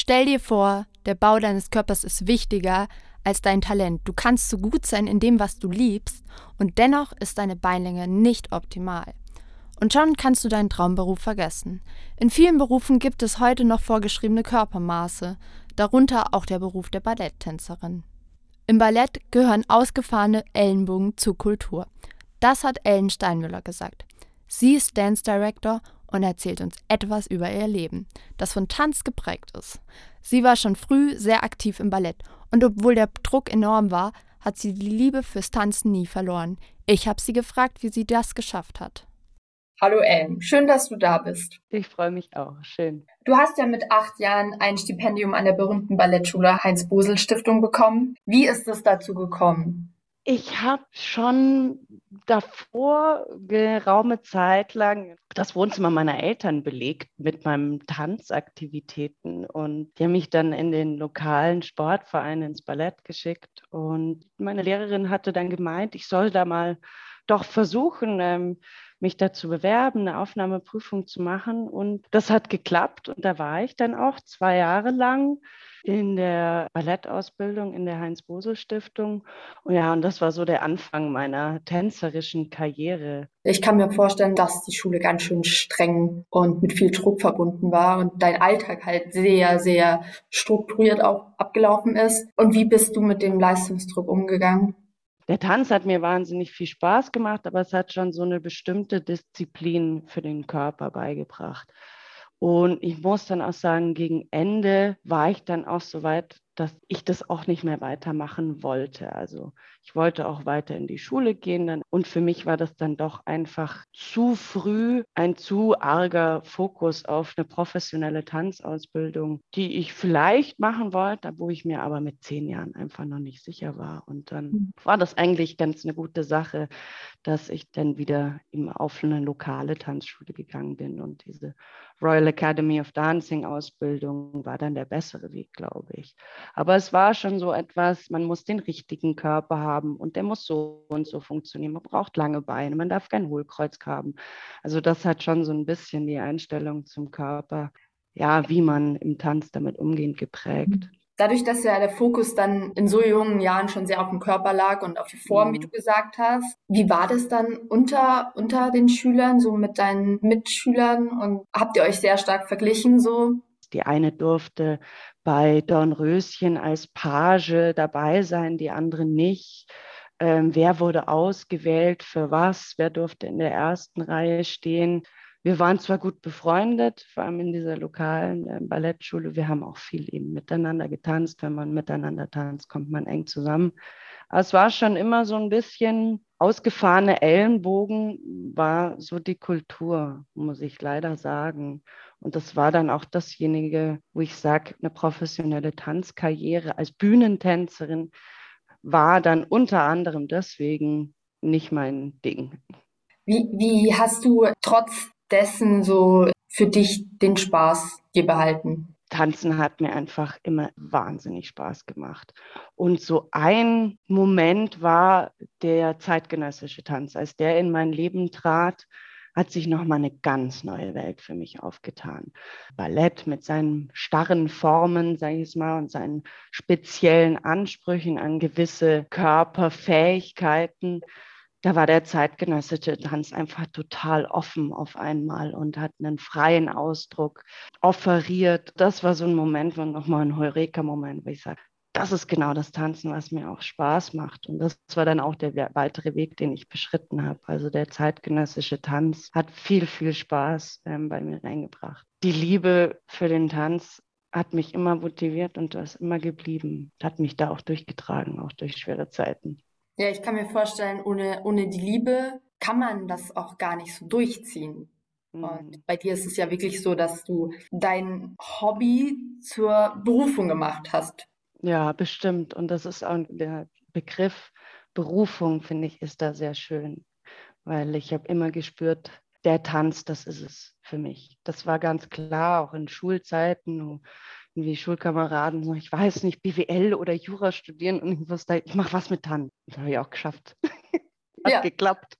Stell dir vor, der Bau deines Körpers ist wichtiger als dein Talent. Du kannst so gut sein in dem, was du liebst, und dennoch ist deine Beinlänge nicht optimal. Und schon kannst du deinen Traumberuf vergessen. In vielen Berufen gibt es heute noch vorgeschriebene Körpermaße, darunter auch der Beruf der Balletttänzerin. Im Ballett gehören ausgefahrene Ellenbogen zur Kultur. Das hat Ellen Steinmüller gesagt. Sie ist Dance Director und erzählt uns etwas über ihr Leben, das von Tanz geprägt ist. Sie war schon früh sehr aktiv im Ballett und obwohl der Druck enorm war, hat sie die Liebe fürs Tanzen nie verloren. Ich habe sie gefragt, wie sie das geschafft hat. Hallo Ellen, schön, dass du da bist. Ich freue mich auch, schön. Du hast ja mit acht Jahren ein Stipendium an der berühmten Ballettschule Heinz-Bosel-Stiftung bekommen. Wie ist es dazu gekommen? Ich habe schon davor geraume Zeit lang das Wohnzimmer meiner Eltern belegt mit meinen Tanzaktivitäten. Und die haben mich dann in den lokalen Sportverein ins Ballett geschickt. Und meine Lehrerin hatte dann gemeint, ich soll da mal doch versuchen, ähm, mich dazu bewerben, eine Aufnahmeprüfung zu machen. Und das hat geklappt. Und da war ich dann auch zwei Jahre lang in der Ballettausbildung in der Heinz-Bosel-Stiftung. Und ja, und das war so der Anfang meiner tänzerischen Karriere. Ich kann mir vorstellen, dass die Schule ganz schön streng und mit viel Druck verbunden war und dein Alltag halt sehr, sehr strukturiert auch abgelaufen ist. Und wie bist du mit dem Leistungsdruck umgegangen? Der Tanz hat mir wahnsinnig viel Spaß gemacht, aber es hat schon so eine bestimmte Disziplin für den Körper beigebracht. Und ich muss dann auch sagen, gegen Ende war ich dann auch so weit, dass ich das auch nicht mehr weitermachen wollte. Also ich wollte auch weiter in die Schule gehen. Dann, und für mich war das dann doch einfach zu früh ein zu arger Fokus auf eine professionelle Tanzausbildung, die ich vielleicht machen wollte, wo ich mir aber mit zehn Jahren einfach noch nicht sicher war. Und dann mhm. war das eigentlich ganz eine gute Sache, dass ich dann wieder auf eine lokale Tanzschule gegangen bin und diese Royal Academy of Dancing Ausbildung war dann der bessere Weg, glaube ich. Aber es war schon so etwas, man muss den richtigen Körper haben und der muss so und so funktionieren. Man braucht lange Beine, man darf kein Hohlkreuz haben. Also das hat schon so ein bisschen die Einstellung zum Körper, ja, wie man im Tanz damit umgeht, geprägt. Dadurch, dass ja der Fokus dann in so jungen Jahren schon sehr auf dem Körper lag und auf die Form, mhm. wie du gesagt hast, wie war das dann unter, unter den Schülern, so mit deinen Mitschülern und habt ihr euch sehr stark verglichen so? Die eine durfte bei Dornröschen als Page dabei sein, die andere nicht. Ähm, wer wurde ausgewählt für was? Wer durfte in der ersten Reihe stehen? Wir waren zwar gut befreundet, vor allem in dieser lokalen äh, Ballettschule. Wir haben auch viel eben miteinander getanzt. Wenn man miteinander tanzt, kommt man eng zusammen. Es war schon immer so ein bisschen ausgefahrene Ellenbogen, war so die Kultur, muss ich leider sagen. Und das war dann auch dasjenige, wo ich sage, eine professionelle Tanzkarriere als Bühnentänzerin war dann unter anderem deswegen nicht mein Ding. Wie, wie hast du trotz dessen so für dich den Spaß dir behalten? Tanzen hat mir einfach immer wahnsinnig Spaß gemacht. Und so ein Moment war der zeitgenössische Tanz. Als der in mein Leben trat, hat sich nochmal eine ganz neue Welt für mich aufgetan. Ballett mit seinen starren Formen, sage ich es mal, und seinen speziellen Ansprüchen an gewisse Körperfähigkeiten da war der zeitgenössische Tanz einfach total offen auf einmal und hat einen freien Ausdruck offeriert. Das war so ein Moment, wo nochmal ein Heureka-Moment, wo ich sage, das ist genau das Tanzen, was mir auch Spaß macht. Und das war dann auch der weitere Weg, den ich beschritten habe. Also der zeitgenössische Tanz hat viel, viel Spaß ähm, bei mir reingebracht. Die Liebe für den Tanz hat mich immer motiviert und das immer geblieben. Hat mich da auch durchgetragen, auch durch schwere Zeiten. Ja, ich kann mir vorstellen, ohne, ohne die Liebe kann man das auch gar nicht so durchziehen. Mhm. Und bei dir ist es ja wirklich so, dass du dein Hobby zur Berufung gemacht hast. Ja, bestimmt. Und das ist auch der Begriff Berufung, finde ich, ist da sehr schön. Weil ich habe immer gespürt, der Tanz, das ist es für mich. Das war ganz klar, auch in Schulzeiten, irgendwie Schulkameraden, so, ich weiß nicht, BWL oder Jura studieren und ich wusste, ich mache was mit Tanz. Das habe ich auch geschafft. Hat ja. geklappt.